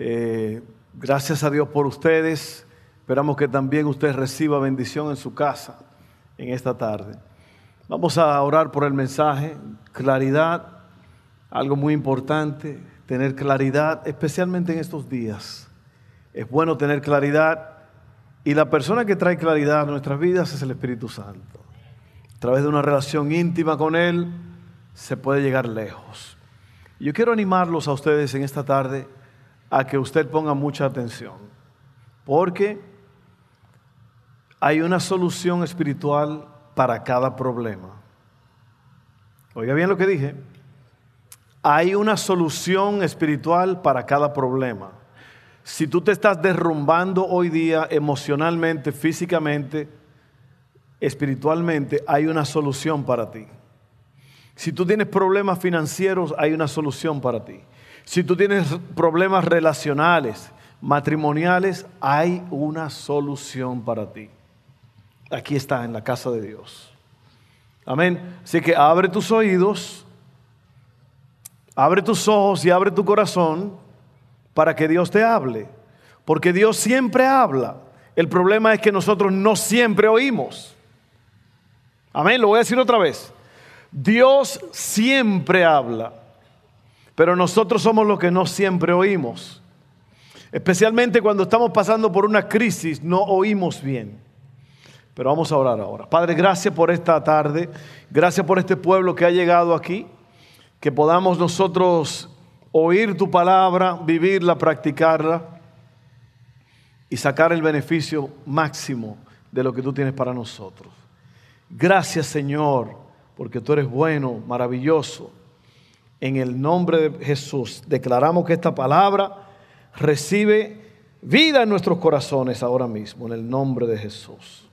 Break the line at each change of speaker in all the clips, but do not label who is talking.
Eh, gracias a Dios por ustedes. Esperamos que también usted reciba bendición en su casa en esta tarde. Vamos a orar por el mensaje. Claridad, algo muy importante, tener claridad, especialmente en estos días. Es bueno tener claridad y la persona que trae claridad a nuestras vidas es el Espíritu Santo. A través de una relación íntima con Él, se puede llegar lejos. Yo quiero animarlos a ustedes en esta tarde a que usted ponga mucha atención, porque hay una solución espiritual para cada problema. Oiga bien lo que dije. Hay una solución espiritual para cada problema. Si tú te estás derrumbando hoy día emocionalmente, físicamente, espiritualmente, hay una solución para ti. Si tú tienes problemas financieros, hay una solución para ti. Si tú tienes problemas relacionales, matrimoniales, hay una solución para ti. Aquí está, en la casa de Dios. Amén. Así que abre tus oídos, abre tus ojos y abre tu corazón para que Dios te hable. Porque Dios siempre habla. El problema es que nosotros no siempre oímos. Amén. Lo voy a decir otra vez. Dios siempre habla, pero nosotros somos los que no siempre oímos. Especialmente cuando estamos pasando por una crisis, no oímos bien. Pero vamos a orar ahora. Padre, gracias por esta tarde. Gracias por este pueblo que ha llegado aquí. Que podamos nosotros oír tu palabra, vivirla, practicarla y sacar el beneficio máximo de lo que tú tienes para nosotros. Gracias Señor porque tú eres bueno, maravilloso. En el nombre de Jesús declaramos que esta palabra recibe vida en nuestros corazones ahora mismo, en el nombre de Jesús.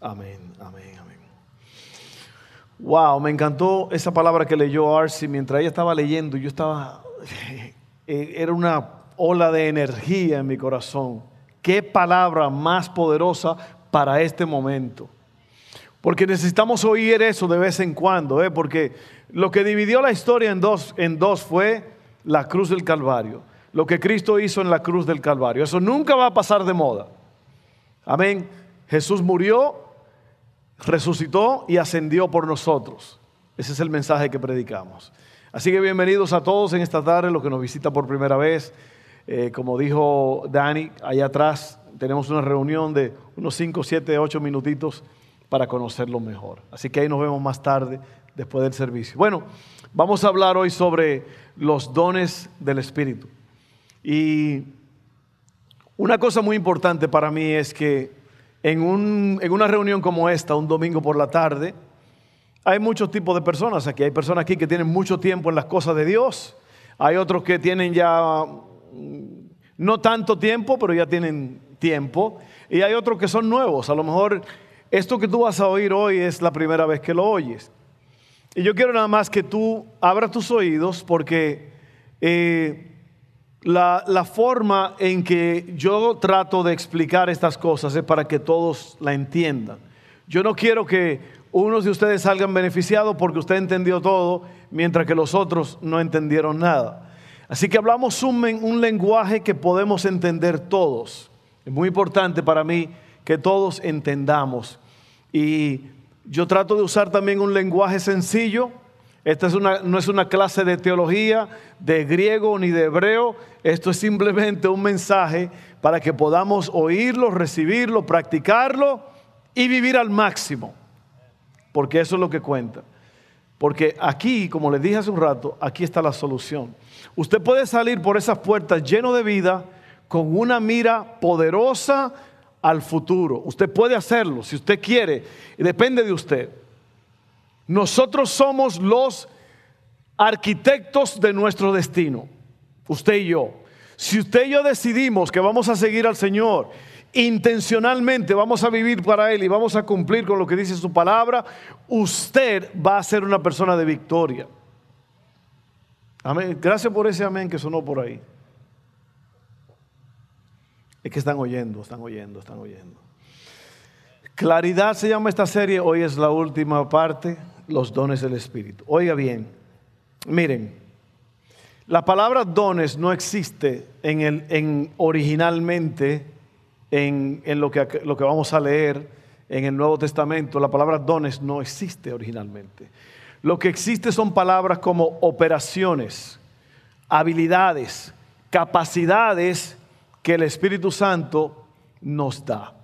Amén, amén, amén. Wow, me encantó esa palabra que leyó Arcy mientras ella estaba leyendo. Yo estaba, eh, era una ola de energía en mi corazón. Qué palabra más poderosa para este momento. Porque necesitamos oír eso de vez en cuando, ¿eh? porque lo que dividió la historia en dos, en dos fue la cruz del Calvario. Lo que Cristo hizo en la cruz del Calvario. Eso nunca va a pasar de moda. Amén. Jesús murió, resucitó y ascendió por nosotros. Ese es el mensaje que predicamos. Así que bienvenidos a todos en esta tarde, los que nos visitan por primera vez. Eh, como dijo Dani, allá atrás tenemos una reunión de unos 5, 7, 8 minutitos para conocerlo mejor. Así que ahí nos vemos más tarde, después del servicio. Bueno, vamos a hablar hoy sobre los dones del Espíritu. Y una cosa muy importante para mí es que en, una reunión como esta, un domingo por la tarde, hay muchos tipos de personas aquí. Hay personas aquí que tienen mucho tiempo en las cosas de Dios. Hay otros que tienen ya mm, no tanto tiempo, pero ya tienen tiempo. Y hay otros que son nuevos. A lo mejor esto que tú vas a oír hoy es la primera vez que lo oyes. Y yo quiero nada más que tú abras tus oídos porque eh, la, la, forma en que yo trato de explicar estas cosas es para que todos la entiendan. Yo no quiero que unos de ustedes salgan beneficiados porque usted entendió todo, mientras que los otros no entendieron nada. Así que hablamos un, un lenguaje que podemos entender todos. Es muy importante para mí que todos entendamos. Y yo trato de usar también un lenguaje sencillo. Esta es una, no es una clase de teología, de griego ni de hebreo. Esto es simplemente un mensaje para que podamos oírlo, recibirlo, practicarlo y vivir al máximo. Porque eso es lo que cuenta. Porque aquí, como les dije hace un rato, aquí está la solución. Usted puede salir por esas puertas lleno de vida, con una mira poderosa al futuro. Usted puede hacerlo si usted quiere, depende de usted. Nosotros somos los arquitectos de nuestro destino, usted y yo. Si usted y yo decidimos que vamos a seguir al Señor, intencionalmente vamos a vivir para Él y vamos a cumplir con lo que dice su palabra, usted va a ser una persona de victoria. Amén. Gracias por ese amén que sonó por ahí. Es que están oyendo, están oyendo, están oyendo. Claridad se llama esta serie, hoy es la última parte, los dones del Espíritu. Oiga bien, miren, la palabra dones no existe en el, en originalmente en, lo, que, lo que vamos a leer en el Nuevo Testamento. La palabra dones no existe originalmente. Lo que existe son palabras como operaciones, habilidades, capacidades que el Espíritu Santo nos da.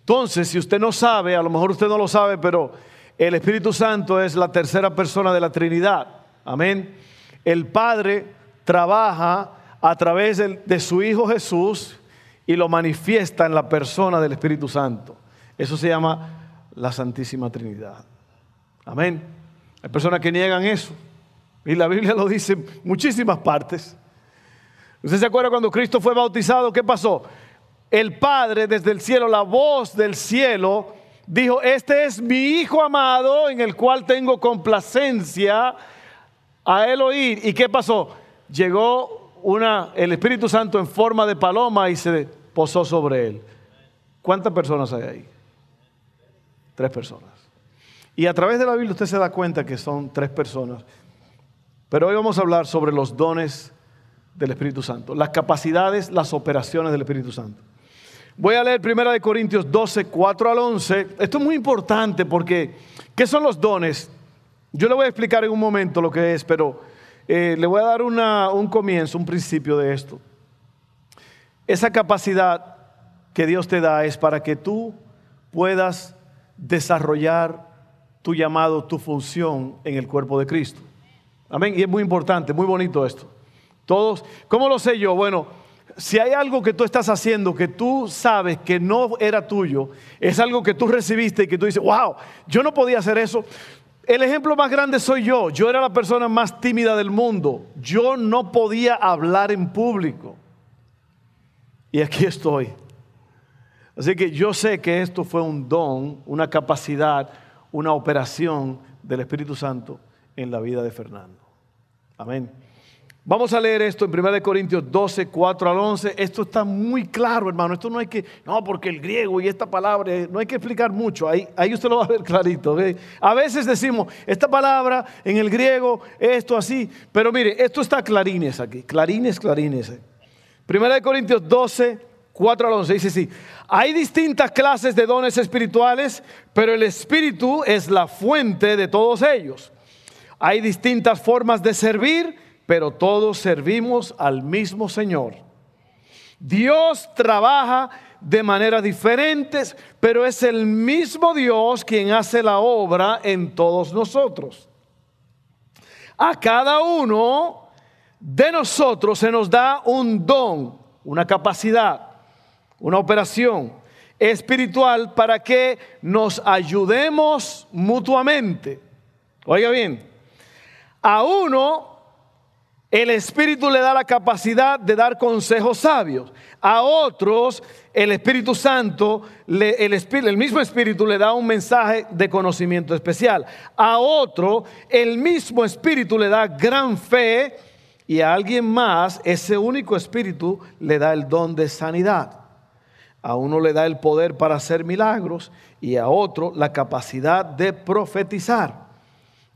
Entonces, si usted no sabe, a lo mejor usted no lo sabe, pero el Espíritu Santo es la tercera persona de la Trinidad. Amén. El Padre trabaja a través de, su Hijo Jesús y lo manifiesta en la persona del Espíritu Santo. Eso se llama la Santísima Trinidad. Amén. Hay personas que niegan eso. Y la Biblia lo dice en muchísimas partes. ¿Usted se acuerda cuando Cristo fue bautizado? ¿Qué pasó? El Padre desde el cielo, la voz del cielo, dijo, este es mi Hijo amado en el cual tengo complacencia a él oír. ¿Y qué pasó? Llegó una, el Espíritu Santo en forma de paloma y se posó sobre él. ¿Cuántas personas hay ahí? Tres personas. Y a través de la Biblia usted se da cuenta que son tres personas. Pero hoy vamos a hablar sobre los dones del Espíritu Santo, las capacidades, las operaciones del Espíritu Santo. Voy a leer 1 Corintios 12, 4 al 11. Esto es muy importante porque, ¿qué son los dones? Yo le voy a explicar en un momento lo que es, pero eh, le voy a dar un comienzo, un principio de esto. Esa capacidad que Dios te da es para que tú puedas desarrollar tu llamado, tu función en el cuerpo de Cristo. Amén. Y es muy importante, muy bonito esto. Todos, ¿cómo lo sé yo? Bueno, si hay algo que tú estás haciendo que tú sabes que no era tuyo, es algo que tú recibiste y que tú dices, wow, yo no podía hacer eso. El ejemplo más grande soy yo. Yo era la persona más tímida del mundo. Yo no podía hablar en público. Y aquí estoy. Así que yo sé que esto fue un don, una capacidad, una operación del Espíritu Santo en la vida de Fernando. Amén. Vamos a leer esto en 1 Corintios 12, 4 al 11. Esto está muy claro, hermano. Esto no hay que, no, porque el griego y esta palabra, no hay que explicar mucho. Ahí, ahí usted lo va a ver clarito. A veces decimos, esta palabra en el griego, esto así. Pero mire, esto está clarines aquí. Clarines, clarines. 1 Corintios 12, 4 al 11. Dice así, hay distintas clases de dones espirituales, pero el Espíritu es la fuente de todos ellos. Hay distintas formas de servir pero todos servimos al mismo Señor. Dios trabaja de maneras diferentes, pero es el mismo Dios quien hace la obra en todos nosotros. A cada uno de nosotros se nos da un don, una capacidad, una operación espiritual para que nos ayudemos mutuamente. Oiga bien, a uno el Espíritu le da la capacidad de dar consejos sabios. A otros, el Espíritu Santo, el, mismo Espíritu le da un mensaje de conocimiento especial. A otro, el mismo Espíritu le da gran fe. Y a alguien más, ese único Espíritu le da el don de sanidad. A uno le da el poder para hacer milagros y a otro la capacidad de profetizar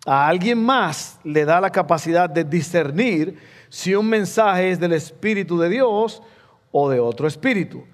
a alguien más le da la capacidad de discernir si un mensaje es del Espíritu de Dios o de otro espíritu.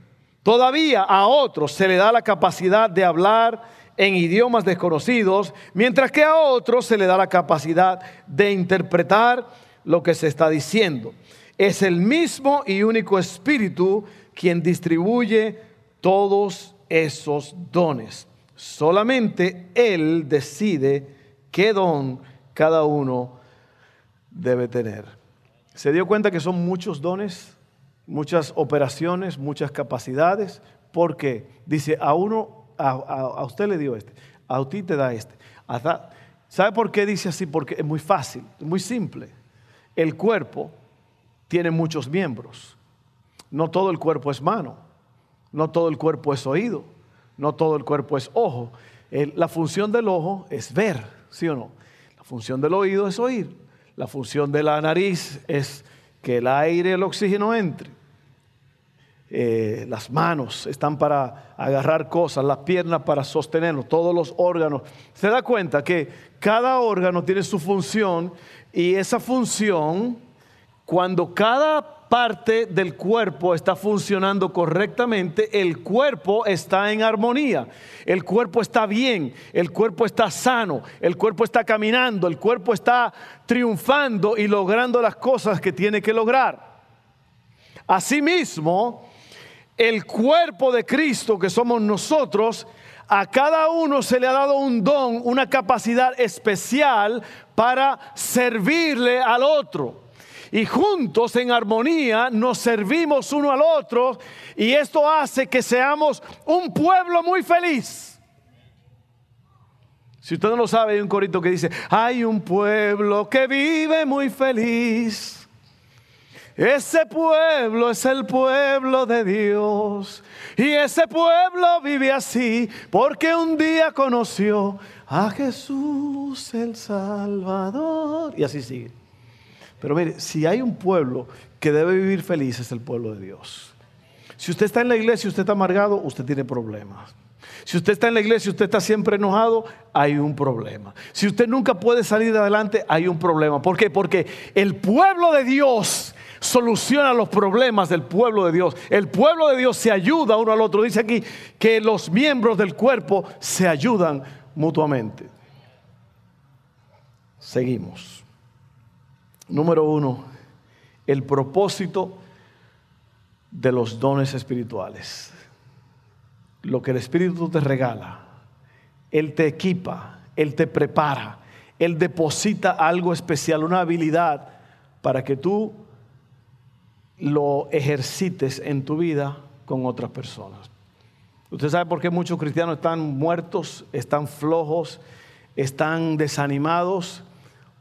Todavía a otros se le da la capacidad de hablar en idiomas desconocidos, mientras que a otros se le da la capacidad de interpretar lo que se está diciendo. Es el mismo y único espíritu quien distribuye todos esos dones. Solamente Él decide qué don cada uno debe tener. ¿Se dio cuenta que son muchos dones, muchas operaciones, muchas capacidades? Porque dice, a uno, a, usted le dio este, a ti te da este. ¿Sabe por qué dice así? Porque es muy fácil, muy simple. El cuerpo tiene muchos miembros, No todo el cuerpo es mano, no todo el cuerpo es oído, no todo el cuerpo es ojo. la función del ojo es ver, ¿sí o no? La función del oído es oír. La función de la nariz es que el aire el oxígeno entre. Eh, las manos están para agarrar cosas, las piernas para sostenerlo, todos los órganos. Se da cuenta que cada órgano tiene su función y esa función, cuando cada parte del cuerpo está funcionando correctamente, el cuerpo está en armonía, el cuerpo está bien, el cuerpo está sano, el cuerpo está caminando, el cuerpo está triunfando y logrando las cosas que tiene que lograr. Asimismo, el cuerpo de Cristo que somos nosotros, a cada uno se le ha dado un don, una capacidad especial para servirle al otro y juntos en armonía nos servimos uno al otro y esto hace que seamos un pueblo muy feliz. Si usted no lo sabe, hay un corito que dice, hay un pueblo que vive muy feliz. Ese pueblo es el pueblo de Dios. Y ese pueblo vive así porque un día conoció a Jesús el Salvador. Y así sigue. Pero mire, si hay un pueblo que debe vivir feliz es el pueblo de Dios. Si usted está en la iglesia y usted está amargado, usted tiene problemas. Si usted está en la iglesia y usted está siempre enojado, hay un problema. Si usted nunca puede salir adelante, hay un problema. ¿Por qué? Porque el pueblo de Dios soluciona los problemas del pueblo de Dios. El pueblo de Dios se ayuda uno al otro. Dice aquí que los miembros del cuerpo se ayudan mutuamente. Seguimos. Número uno, el propósito de los dones espirituales. Lo que el Espíritu te regala, Él te equipa, Él te prepara, Él deposita algo especial, una habilidad para que tú lo ejercites en tu vida con otras personas. Usted sabe por qué muchos cristianos están muertos, están flojos, están desanimados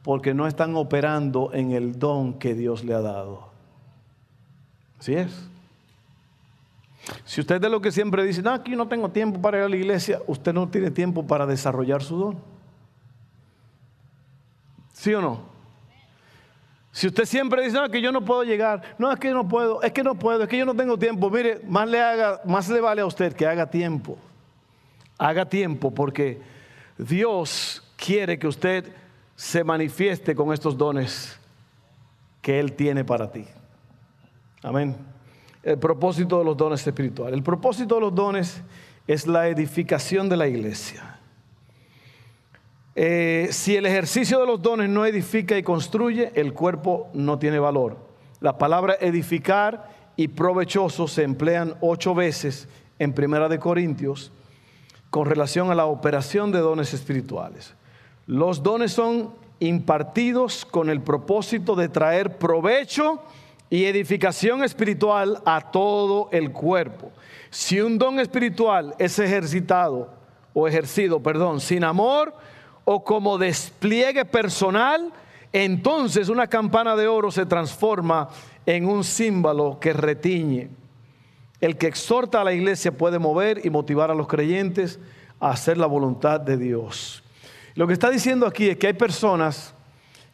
porque no están operando en el don que Dios le ha dado. Así es. Si usted es de lo que siempre dice, no, aquí no tengo tiempo para ir a la iglesia, usted no tiene tiempo para desarrollar su don. ¿Sí o no? Si usted siempre dice, no, que yo no puedo llegar, no, es que no puedo, es que no puedo, es que yo no tengo tiempo, mire, más le, haga, más le vale a usted que haga tiempo. Haga tiempo porque Dios quiere que usted se manifieste con estos dones que Él tiene para ti. Amén. El propósito de los dones espirituales. El propósito de los dones es la edificación de la iglesia. Eh, si el ejercicio de los dones no edifica y construye, el cuerpo no tiene valor. La palabra edificar y provechoso se emplean ocho veces en Primera de Corintios con relación a la operación de dones espirituales. Los dones son impartidos con el propósito de traer provecho y edificación espiritual a todo el cuerpo. Si un don espiritual es ejercitado o ejercido, perdón, sin amor o como despliegue personal, entonces una campana de oro se transforma en un símbolo que retiñe. El que exhorta a la iglesia puede mover y motivar a los creyentes a hacer la voluntad de Dios. Lo que está diciendo aquí es que hay personas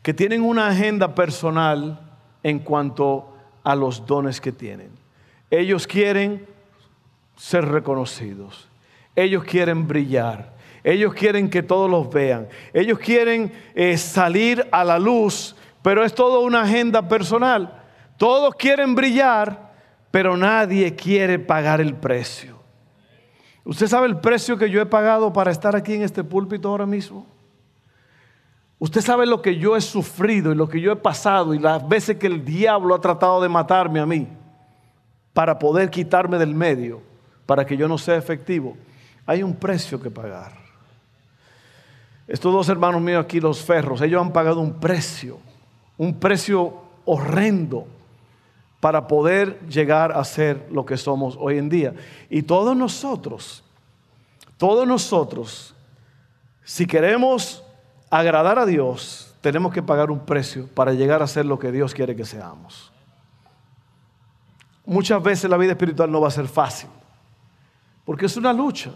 que tienen una agenda personal en cuanto a los dones que tienen. Ellos quieren ser reconocidos. Ellos quieren brillar. Ellos quieren que todos los vean. Ellos quieren eh, salir a la luz, pero es toda una agenda personal. Todos quieren brillar, pero nadie quiere pagar el precio. ¿Usted sabe el precio que yo he pagado para estar aquí en este púlpito ahora mismo? Usted sabe lo que yo he sufrido y lo que yo he pasado y las veces que el diablo ha tratado de matarme a mí para poder quitarme del medio, para que yo no sea efectivo. Hay un precio que pagar. Estos dos hermanos míos aquí, los ferros, ellos han pagado un precio, un precio horrendo para poder llegar a ser lo que somos hoy en día. Y todos nosotros, todos nosotros, si queremos agradar a Dios, tenemos que pagar un precio para llegar a ser lo que Dios quiere que seamos. muchas veces la vida espiritual no va a ser fácil, porque es una lucha.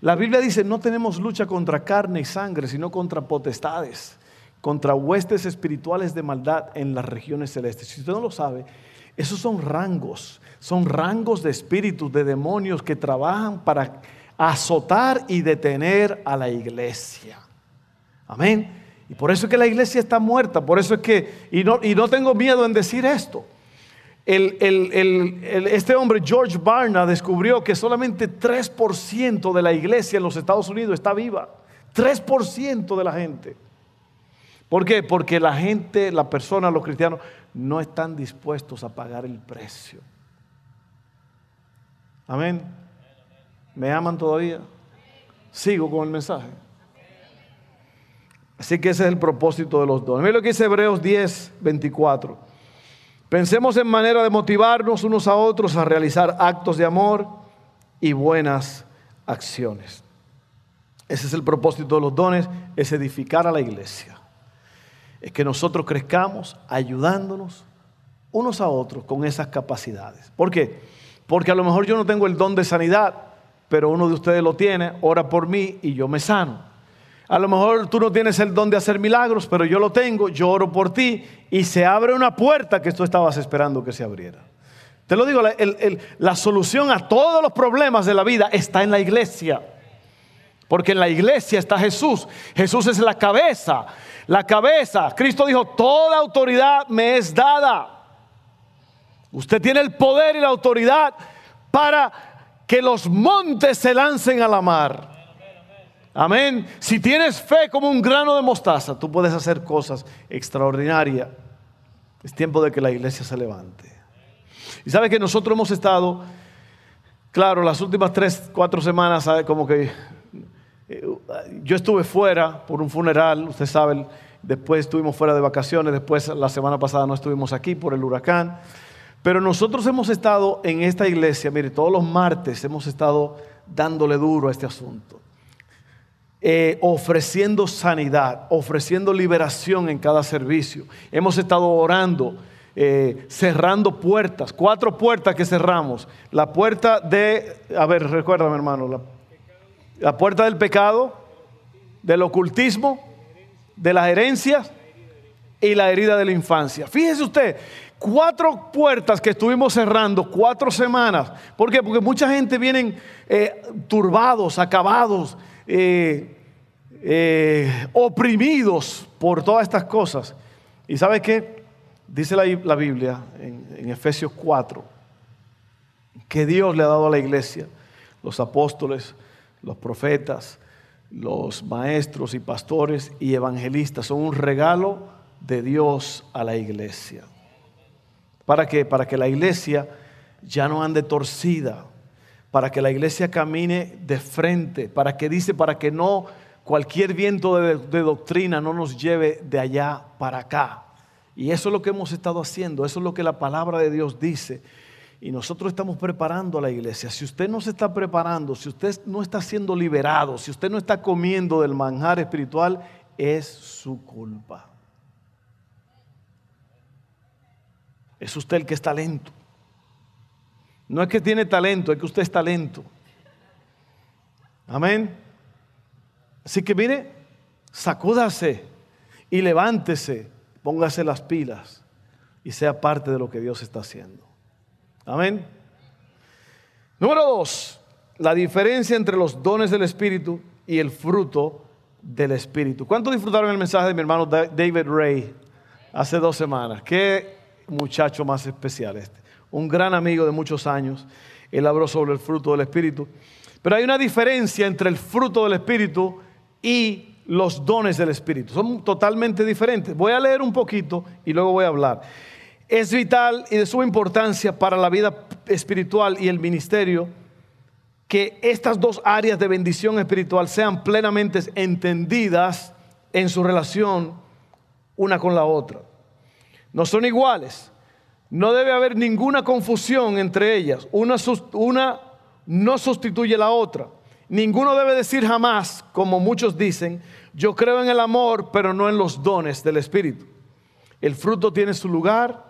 La Biblia dice, no tenemos lucha contra carne y sangre, sino contra potestades, contra huestes espirituales de maldad en las regiones celestes. Si usted no lo sabe, esos son rangos, son rangos de espíritus, de demonios que trabajan para azotar y detener a la iglesia. Amén. Y por eso es que la iglesia está muerta, por eso es que, y no, y no tengo miedo en decir esto, este hombre, George Barna, descubrió que solamente 3% de la iglesia en los Estados Unidos está viva. 3% de la gente. ¿Por qué? Porque la gente, la persona, los cristianos, no están dispuestos a pagar el precio. Amén. ¿Me aman todavía? Sigo con el mensaje. Así que ese es el propósito de los dos. Mira lo que dice Hebreos 10, 24. Pensemos en manera de motivarnos unos a otros a realizar actos de amor y buenas acciones. Ese es el propósito de los dones, es edificar a la iglesia. Es que nosotros crezcamos ayudándonos unos a otros con esas capacidades. ¿Por qué? Porque a lo mejor yo no tengo el don de sanidad, pero uno de ustedes lo tiene, ora por mí y yo me sano. A lo mejor tú no tienes el don de hacer milagros, pero yo lo tengo, yo oro por ti y se abre una puerta que tú estabas esperando que se abriera. Te lo digo, la, la solución a todos los problemas de la vida está en la iglesia. Porque en la iglesia está Jesús. Jesús es la cabeza. La cabeza. Cristo dijo, toda autoridad me es dada. Usted tiene el poder y la autoridad para que los montes se lancen a la mar. Amén. Si tienes fe como un grano de mostaza, tú puedes hacer cosas extraordinarias. Es tiempo de que la iglesia se levante. Y sabe que nosotros hemos estado, claro, las últimas tres, cuatro semanas, como que yo estuve fuera por un funeral, usted sabe, después estuvimos fuera de vacaciones, después la semana pasada no estuvimos aquí por el huracán. Pero nosotros hemos estado en esta iglesia, mire, todos los martes hemos estado dándole duro a este asunto. Eh, ofreciendo sanidad, ofreciendo liberación en cada servicio. Hemos estado orando, eh, cerrando puertas, cuatro puertas que cerramos. La puerta de, a ver, recuérdame hermano, la puerta del pecado, del ocultismo, de las herencias y la herida de la infancia. Fíjese usted, cuatro puertas que estuvimos cerrando, cuatro semanas. ¿Por qué? Porque mucha gente vienen eh, turbados, acabados, eh, eh, oprimidos por todas estas cosas. ¿Y sabe qué? Dice la, Biblia en, en Efesios 4 que Dios le ha dado a la iglesia, los apóstoles, los profetas, los maestros y pastores y evangelistas, son un regalo de Dios a la iglesia. ¿Para qué? Para que la iglesia ya no ande torcida, para que la iglesia camine de frente, para que dice, para que no cualquier viento de, de, doctrina no nos lleve de allá para acá. Y eso es lo que hemos estado haciendo, eso es lo que la palabra de Dios dice. Y nosotros estamos preparando a la iglesia. Si usted no se está preparando, si usted no está siendo liberado, si usted no está comiendo del manjar espiritual, es su culpa. Es usted el que es talento. No es que tiene talento, es que usted es talento. Amén. Así que mire, sacúdase y levántese, póngase las pilas y sea parte de lo que Dios está haciendo. Amén. Número dos, la diferencia entre los dones del Espíritu y el fruto del Espíritu. ¿Cuánto disfrutaron el mensaje de mi hermano David Ray hace dos semanas? Qué muchacho más especial este. Un gran amigo de muchos años. Él habló sobre el fruto del Espíritu. Pero hay una diferencia entre el fruto del Espíritu y los dones del Espíritu. Son totalmente diferentes. Voy a leer un poquito y luego voy a hablar. Es vital y de suma importancia para la vida espiritual y el ministerio que estas dos áreas de bendición espiritual sean plenamente entendidas en su relación una con la otra no son iguales. No debe haber ninguna confusión entre ellas. Una, una no sustituye la otra. Ninguno debe decir jamás, como muchos dicen, yo creo en el amor, pero no en los dones del Espíritu. El fruto tiene su lugar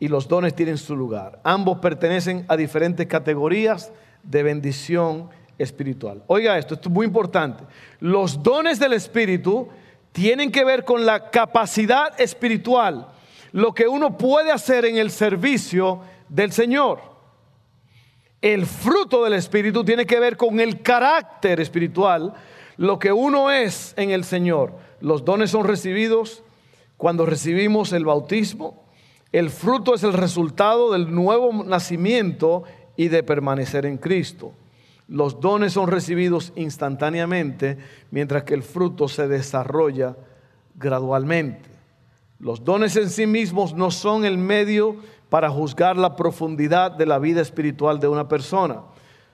y los dones tienen su lugar. Ambos pertenecen a diferentes categorías de bendición espiritual. Oiga esto, esto es muy importante. Los dones del Espíritu tienen que ver con la capacidad espiritual, lo que uno puede hacer en el servicio del Señor. El fruto del Espíritu tiene que ver con el carácter espiritual, lo que uno es en el Señor. Los dones son recibidos cuando recibimos el bautismo. El fruto es el resultado del nuevo nacimiento y de permanecer en Cristo. Los dones son recibidos instantáneamente, mientras que el fruto se desarrolla gradualmente. Los dones en sí mismos no son el medio para juzgar la profundidad de la vida espiritual de una persona.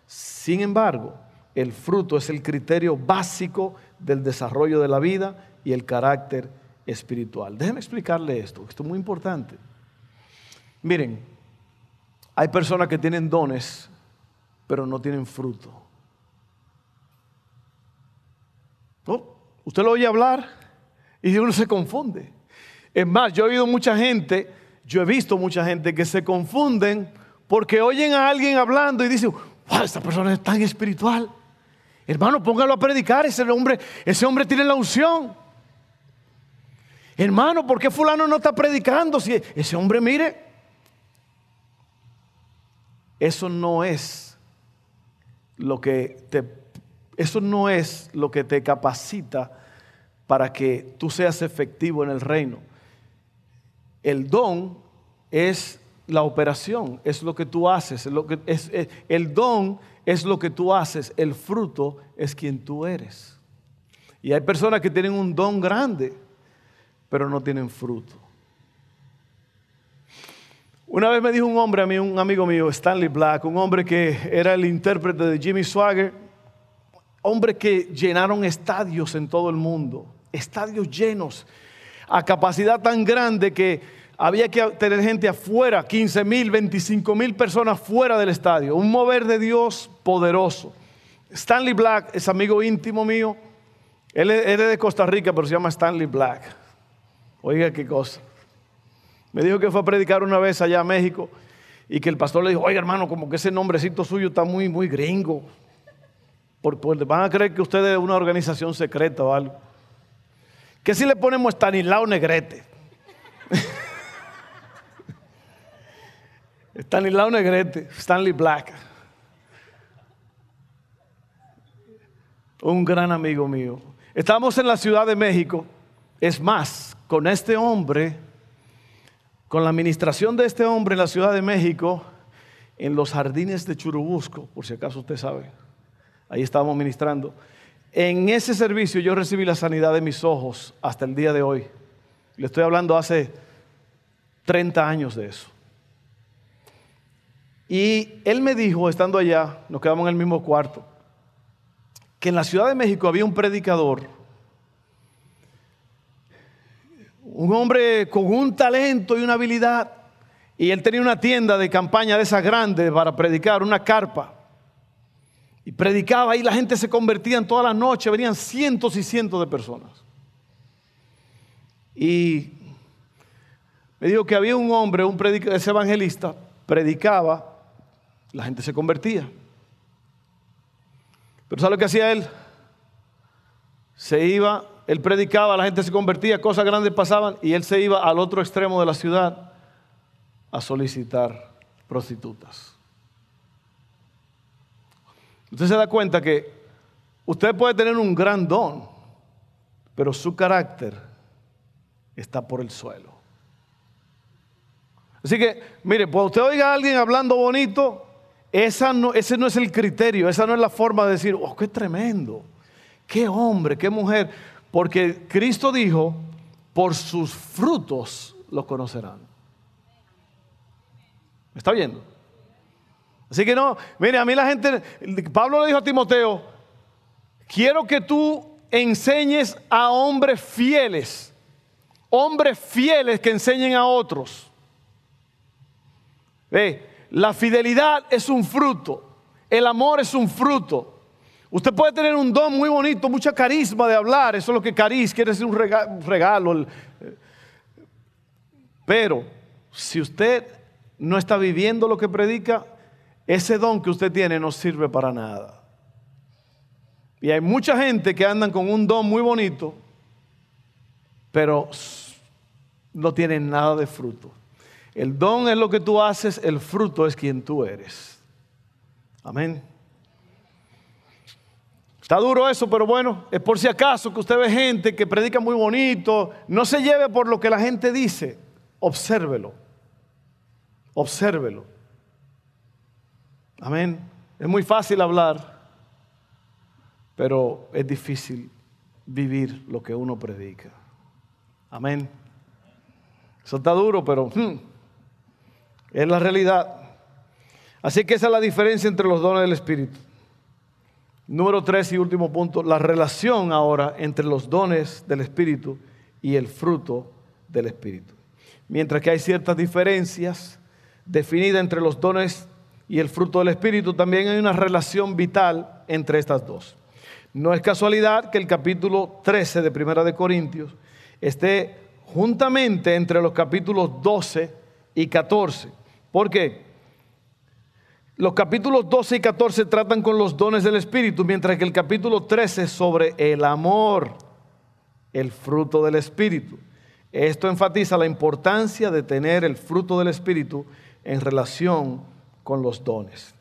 Sin embargo, el fruto es el criterio básico del desarrollo de la vida y el carácter espiritual. Déjenme explicarle esto, esto es muy importante. Miren, hay personas que tienen dones pero no tienen fruto. Usted lo oye hablar y uno se confunde. Es más, yo he oído mucha gente, yo he visto mucha gente que se confunden porque oyen a alguien hablando y dicen, wow, esta persona es tan espiritual. Hermano, póngalo a predicar, ese hombre, ese hombre tiene la unción. Hermano, ¿por qué fulano no está predicando? Si ese hombre, mire, eso no es lo que te, eso no es lo que te capacita para que tú seas efectivo en el reino. El don es la operación, es lo que tú haces, lo que, es, el don es lo que tú haces, el fruto es quien tú eres. Y hay personas que tienen un don grande, pero no tienen fruto. Una vez me dijo un hombre a mí, un amigo mío, Stanley Black, un hombre que era el intérprete de Jimmy Swagger, hombre que llenaron estadios en todo el mundo, estadios llenos, a capacidad tan grande que había que tener gente afuera, 15 mil, 25 mil personas fuera del estadio, un mover de Dios poderoso. Stanley Black es amigo íntimo mío, él es de Costa Rica, pero se llama Stanley Black. Oiga qué cosa. Me dijo que fue a predicar una vez allá a México y que el pastor le dijo, oye hermano, como que ese nombrecito suyo está muy, muy gringo. Porque van a creer que usted es una organización secreta o algo. ¿Qué si le ponemos Stanislao Negrete? Stanislao Negrete, Stanley Black. Un gran amigo mío. Estamos en la Ciudad de México. Es más, con este hombre con la administración de este hombre en la Ciudad de México, en los jardines de Churubusco, por si acaso usted sabe, ahí estábamos ministrando. En ese servicio yo recibí la sanidad de mis ojos hasta el día de hoy. Le estoy hablando hace 30 años de eso. Y él me dijo, estando allá, nos quedamos en el mismo cuarto, que en la Ciudad de México había un predicador un hombre con un talento y una habilidad. Y él tenía una tienda de campaña de esas grandes para predicar, una carpa. Y predicaba y la gente se convertía en toda la noche, venían cientos y cientos de personas. Y me dijo que había un hombre, un ese evangelista, predicaba, la gente se convertía. Pero ¿sabe lo que hacía él? Se iba él predicaba, la gente se convertía, cosas grandes pasaban y él se iba al otro extremo de la ciudad a solicitar prostitutas. Usted se da cuenta que usted puede tener un gran don, pero su carácter está por el suelo. Así que, mire, cuando usted oiga a alguien hablando bonito, esa no, ese no es el criterio, esa no es la forma de decir, oh, qué tremendo, qué hombre, qué mujer. Porque Cristo dijo, por sus frutos los conocerán. ¿Me está viendo? Así que no, mire, a mí la gente, Pablo le dijo a Timoteo, quiero que tú enseñes a hombres fieles, hombres fieles que enseñen a otros. Ve, la fidelidad es un fruto, el amor es un fruto. Usted puede tener un don muy bonito, mucha carisma de hablar, eso es lo que cariz quiere decir un regalo. Pero si usted no está viviendo lo que predica, ese don que usted tiene no sirve para nada. Y hay mucha gente que andan con un don muy bonito, pero no tienen nada de fruto. El don es lo que tú haces, el fruto es quien tú eres. Amén. Está duro eso, pero bueno, es por si acaso que usted ve gente que predica muy bonito, no se lleve por lo que la gente dice, obsérvelo, obsérvelo. Amén. Es muy fácil hablar, pero es difícil vivir lo que uno predica. Amén. Eso está duro, pero hmm, es la realidad. Así que esa es la diferencia entre los dones del Espíritu. Número tres y último punto, la relación ahora entre los dones del Espíritu y el fruto del Espíritu. Mientras que hay ciertas diferencias definidas entre los dones y el fruto del Espíritu, también hay una relación vital entre estas dos. No es casualidad que el capítulo 13 de Primera de Corintios esté juntamente entre los capítulos 12 y 14. ¿Por qué? Los capítulos 12 y 14 tratan con los dones del Espíritu, mientras que el capítulo 13 sobre el amor, el fruto del Espíritu. Esto enfatiza la importancia de tener el fruto del Espíritu en relación con los dones.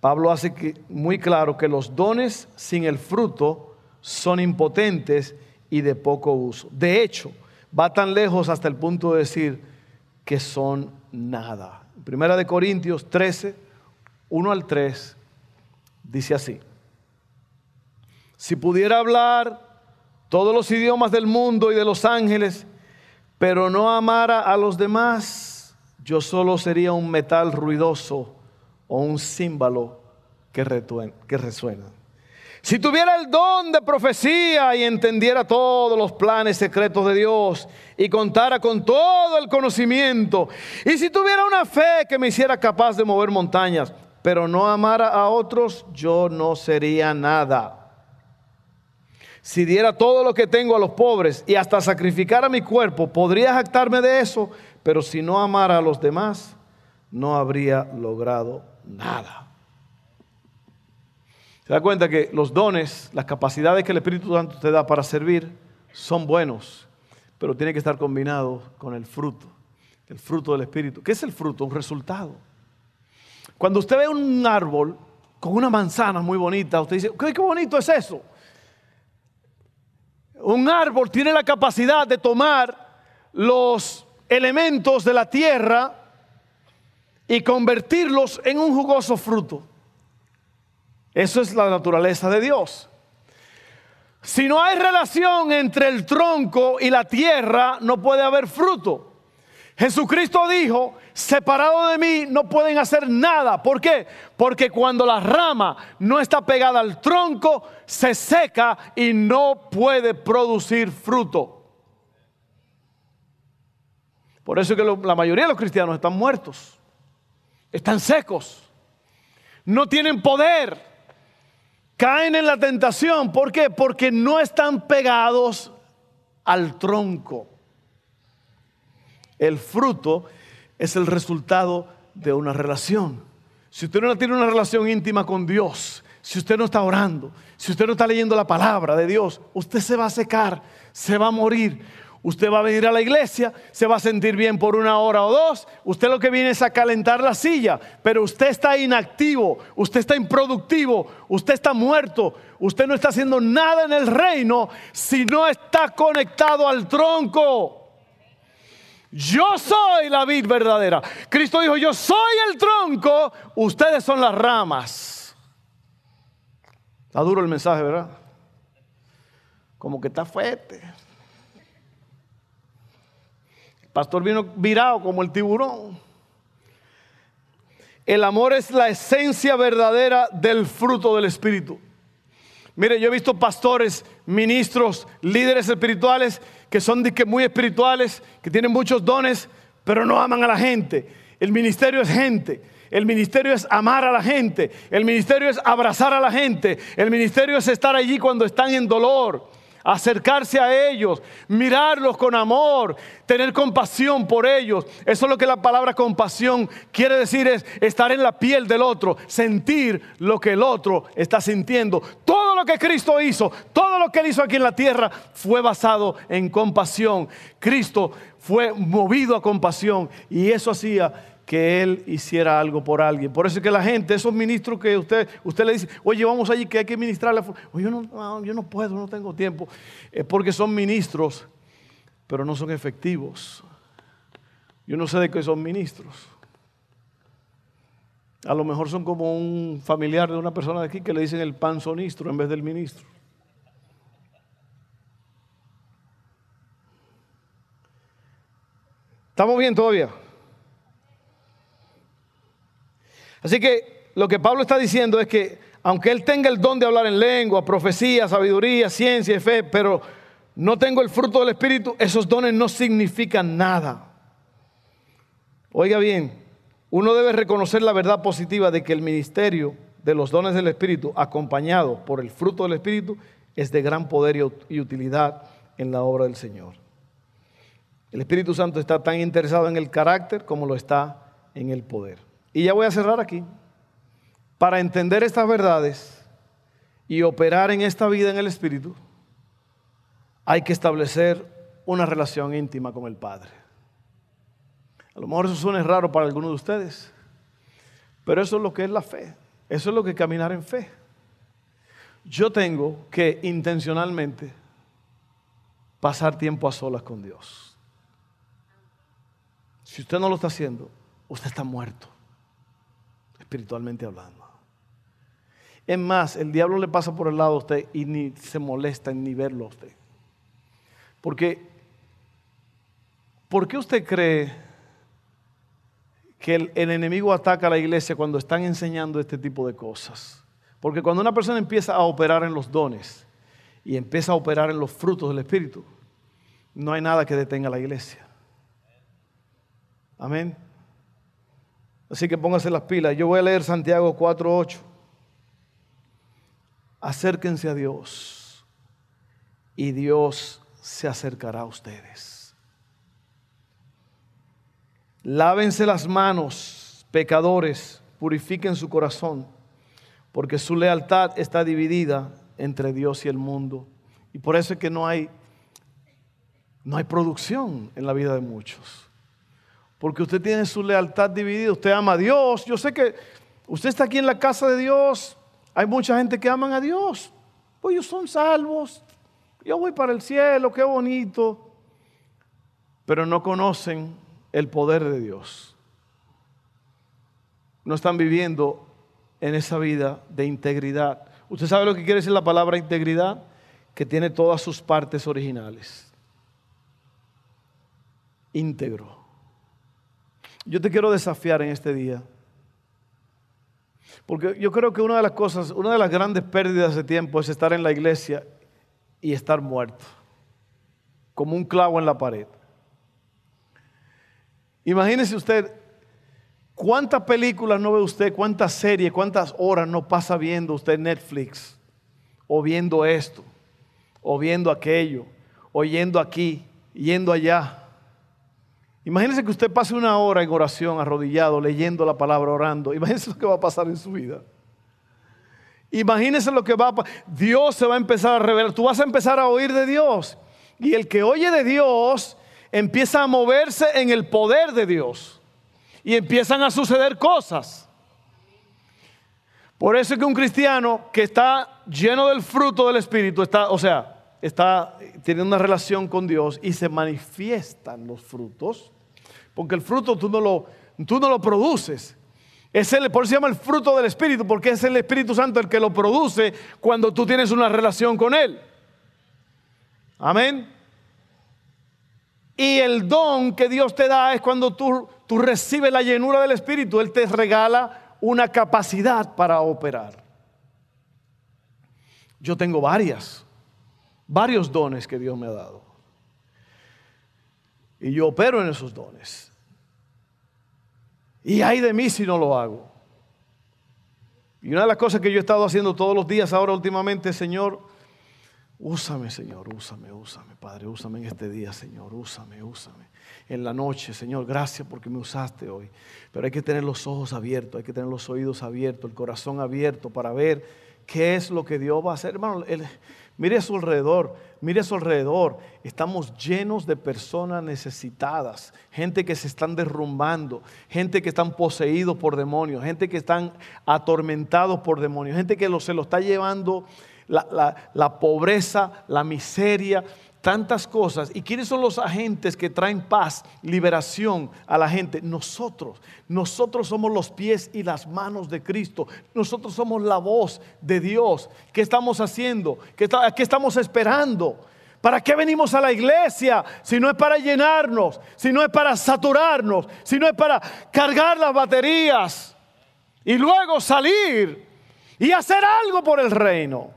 Pablo hace muy claro que los dones sin el fruto son impotentes y de poco uso. De hecho, va tan lejos hasta el punto de decir que son nada. Primera de Corintios 13, 1 al 3, dice así. Si pudiera hablar todos los idiomas del mundo y de los ángeles, pero no amara a los demás, yo solo sería un metal ruidoso o un címbalo que, que resuena. Si tuviera el don de profecía y entendiera todos los planes secretos de Dios y contara con todo el conocimiento, y si tuviera una fe que me hiciera capaz de mover montañas, pero no amara a otros, yo no sería nada. Si diera todo lo que tengo a los pobres y hasta sacrificara mi cuerpo, podría jactarme de eso, pero si no amara a los demás, no habría logrado nada. Se da cuenta que los dones, las capacidades que el Espíritu Santo te da para servir son buenos, pero tiene que estar combinado con el fruto, el fruto del Espíritu. ¿Qué es el fruto? Un resultado. Cuando usted ve un árbol con una manzana muy bonita, usted dice, ¿qué, qué bonito es eso? Un árbol tiene la capacidad de tomar los elementos de la tierra y convertirlos en un jugoso fruto. Eso es la naturaleza de Dios. Si no hay relación entre el tronco y la tierra, no puede haber fruto. Jesucristo dijo, separado de mí no pueden hacer nada. ¿Por qué? Porque cuando la rama no está pegada al tronco, se seca y no puede producir fruto. Por eso que la mayoría de los cristianos están muertos, están secos, no tienen poder, caen en la tentación. ¿Por qué? Porque no están pegados al tronco. El fruto es el resultado de una relación. Si usted no tiene una relación íntima con Dios, si usted no está orando, si usted no está leyendo la palabra de Dios, usted se va a secar, se va a morir. Usted va a venir a la iglesia, se va a sentir bien por una hora o dos. Usted lo que viene es a calentar la silla, pero usted está inactivo, usted está improductivo, usted está muerto, usted no está haciendo nada en el reino si no está conectado al tronco. Yo soy la vid verdadera. Cristo dijo, yo soy el tronco, ustedes son las ramas. Está duro el mensaje, ¿verdad? Como que está fuerte pastor vino virado como el tiburón. El amor es la esencia verdadera del fruto del Espíritu. Mire, yo he visto pastores, ministros, líderes espirituales que son muy espirituales, que tienen muchos dones, pero no aman a la gente. El ministerio es gente. El ministerio es amar a la gente. El ministerio es abrazar a la gente. El ministerio es estar allí cuando están en dolor. Acercarse a ellos, mirarlos con amor, tener compasión por ellos. Eso es lo que la palabra compasión quiere decir es estar en la piel del otro, sentir lo que el otro está sintiendo. Todo lo que Cristo hizo, todo lo que él hizo aquí en la tierra fue basado en compasión. Cristo fue movido a compasión y eso hacía que él hiciera algo por alguien. Por eso es que la gente, esos ministros que usted, usted le dice, oye, vamos allí que hay que ministrarle. Oye, yo no, yo no puedo, no tengo tiempo. Es porque son ministros, pero no son efectivos. Yo no sé de qué son ministros. A lo mejor son como un familiar de una persona de aquí que le dicen el panzonistro en vez del ministro. ¿Estamos bien todavía? Así que lo que Pablo está diciendo es que aunque él tenga el don de hablar en lengua, profecía, sabiduría, ciencia y fe, pero no tengo el fruto del Espíritu, esos dones no significan nada. Oiga bien, uno debe reconocer la verdad positiva de que el ministerio de los dones del Espíritu, acompañado por el fruto del Espíritu, es de gran poder y utilidad en la obra del Señor. El Espíritu Santo está tan interesado en el carácter como lo está en el poder. Y ya voy a cerrar aquí. Para entender estas verdades y operar en esta vida en el Espíritu, hay que establecer una relación íntima con el Padre. A lo mejor eso suena raro para algunos de ustedes, pero eso es lo que es la fe. Eso es lo que es caminar en fe. Yo tengo que intencionalmente pasar tiempo a solas con Dios. Si usted no lo está haciendo, usted está muerto espiritualmente hablando. Es más, el diablo le pasa por el lado a usted y ni se molesta en ni verlo a usted. Porque, ¿por qué usted cree que el, el, enemigo ataca a la iglesia cuando están enseñando este tipo de cosas? Porque cuando una persona empieza a operar en los dones y empieza a operar en los frutos del Espíritu, no hay nada que detenga a la iglesia. Amén. Así que póngase las pilas. Yo voy a leer Santiago 4.8. Acérquense a Dios y Dios se acercará a ustedes. Lávense las manos, pecadores, purifiquen su corazón, porque su lealtad está dividida entre Dios y el mundo. Y por eso es que no hay, no hay producción en la vida de muchos porque usted tiene su lealtad dividida, usted ama a Dios. Yo sé que usted está aquí en la casa de Dios, hay mucha gente que aman a Dios, pues ellos son salvos, yo voy para el cielo, qué bonito, pero no conocen el poder de Dios. No están viviendo en esa vida de integridad. ¿Usted sabe lo que quiere decir la palabra integridad? Que tiene todas sus partes originales. Íntegro. Yo te quiero desafiar en este día. Porque yo creo que una de las cosas, una de las grandes pérdidas de tiempo es estar en la iglesia y estar muerto, como un clavo en la pared. Imagínese usted cuántas películas no ve usted, cuántas series, cuántas horas no pasa viendo usted Netflix, o viendo esto, o viendo aquello, o yendo aquí, yendo allá. Imagínese que usted pase una hora en oración, arrodillado, leyendo la palabra, orando. Imagínese lo que va a pasar en su vida. Imagínese lo que va a pasar. Dios se va a empezar a revelar. Tú vas a empezar a oír de Dios. Y el que oye de Dios empieza a moverse en el poder de Dios. Y empiezan a suceder cosas. Por eso es que un cristiano que está lleno del fruto del Espíritu, está, o sea, está teniendo una relación con Dios y se manifiestan los frutos, porque el fruto tú no lo, tú no lo produces. Es el, por eso se llama el fruto del Espíritu, porque es el Espíritu Santo el que lo produce cuando tú tienes una relación con Él. Amén. Y el don que Dios te da es cuando tú, tú recibes la llenura del Espíritu. Él te regala una capacidad para operar. Yo tengo varias varios dones que Dios me ha dado. Y yo opero en esos dones. Y hay de mí si no lo hago. Y una de las cosas que yo he estado haciendo todos los días ahora últimamente, Señor, Úsame, Señor, úsame, úsame, Padre, úsame en este día, Señor, úsame, úsame. En la noche, Señor, gracias porque me usaste hoy. Pero hay que tener los ojos abiertos, hay que tener los oídos abiertos, el corazón abierto para ver qué es lo que Dios va a hacer. Hermano, mire a su alrededor, mire a su alrededor. Estamos llenos de personas necesitadas, gente que se están derrumbando, gente que están poseídos por demonios, gente que están atormentados por demonios, gente que se lo está llevando la, pobreza, la miseria, tantas cosas. ¿Y quiénes son los agentes que traen paz, liberación a la gente? Nosotros. Nosotros somos los pies y las manos de Cristo. Nosotros somos la voz de Dios. ¿Qué estamos haciendo? ¿Qué, qué estamos esperando? ¿Para qué venimos a la iglesia si no es para llenarnos, si no es para saturarnos, si no es para cargar las baterías y luego salir y hacer algo por el reino?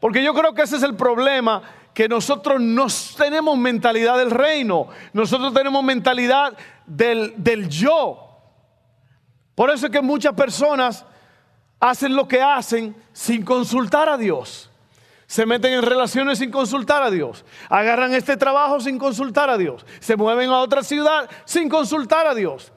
Porque yo creo que ese es el problema, que nosotros no tenemos mentalidad del reino, nosotros tenemos mentalidad del, del yo. Por eso es que muchas personas hacen lo que hacen sin consultar a Dios. Se meten en relaciones sin consultar a Dios. Agarran este trabajo sin consultar a Dios. Se mueven a otra ciudad sin consultar a Dios.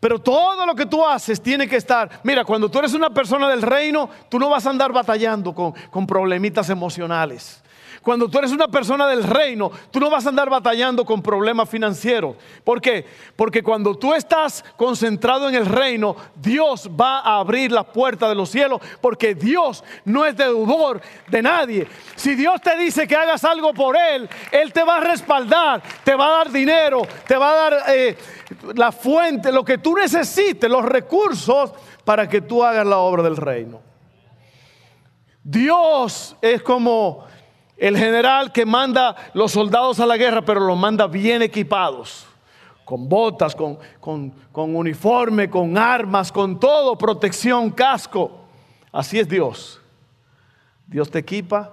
Pero todo lo que tú haces tiene que estar. Mira, cuando tú eres una persona del reino, tú no vas a andar batallando con, con problemitas emocionales. Cuando tú eres una persona del reino, tú no vas a andar batallando con problemas financieros. ¿Por qué? Porque cuando tú estás concentrado en el reino, Dios va a abrir la puerta de los cielos, porque Dios no es deudor de nadie. Si Dios te dice que hagas algo por Él, Él te va a respaldar, te va a dar dinero, te va a dar eh, la fuente, lo que tú necesites, los recursos para que tú hagas la obra del reino. Dios es como el general que manda los soldados a la guerra, pero los manda bien equipados, con botas, con, con, uniforme, con armas, con todo, protección, casco. Así es Dios. Dios te equipa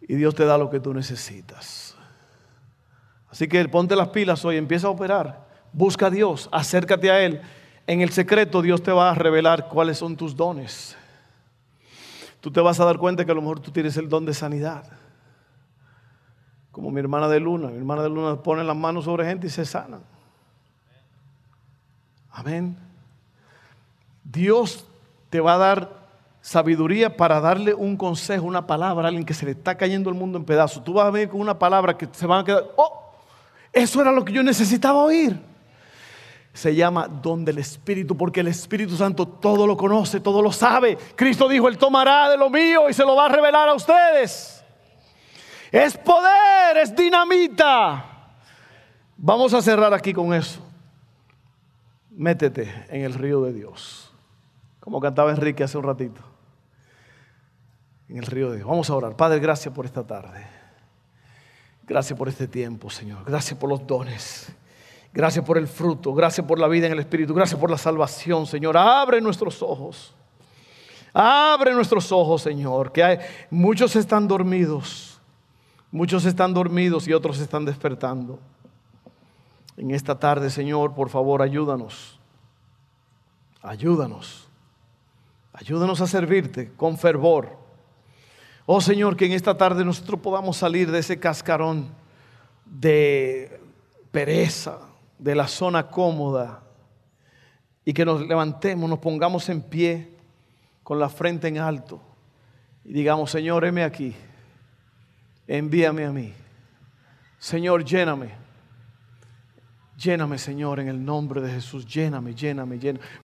y Dios te da lo que tú necesitas. Así que ponte las pilas hoy, empieza a operar. Busca a Dios, acércate a Él. En el secreto Dios te va a revelar cuáles son tus dones. Tú te vas a dar cuenta que a lo mejor tú tienes el don de sanidad como mi hermana de Luna. Mi hermana de Luna pone las manos sobre gente y se sana. Amén. Dios te va a dar sabiduría para darle un consejo, una palabra a alguien que se le está cayendo el mundo en pedazos. Tú vas a venir con una palabra que se van a quedar, oh, eso era lo que yo necesitaba oír. Se llama don del Espíritu, porque el Espíritu Santo todo lo conoce, todo lo sabe. Cristo dijo, Él tomará de lo mío y se lo va a revelar a ustedes. Es poder, es dinamita. Vamos a cerrar aquí con eso. Métete en el río de Dios. Como cantaba Enrique hace un ratito. En el río de Dios. Vamos a orar. Padre, gracias por esta tarde. Gracias por este tiempo, Señor. Gracias por los dones. Gracias por el fruto. Gracias por la vida en el Espíritu. Gracias por la salvación, Señor. Abre nuestros ojos. Abre nuestros ojos, Señor. Que hay, muchos están dormidos. Muchos están dormidos y otros están despertando. En esta tarde, Señor, por favor, ayúdanos. Ayúdanos. Ayúdanos a servirte con fervor. Oh Señor, que en esta tarde nosotros podamos salir de ese cascarón de pereza, de la zona cómoda, y que nos levantemos, nos pongamos en pie con la frente en alto y digamos, Señor, heme aquí envíame a mí. Señor, lléname. Lléname, Señor, en el nombre de Jesús. Lléname, lléname, lléname.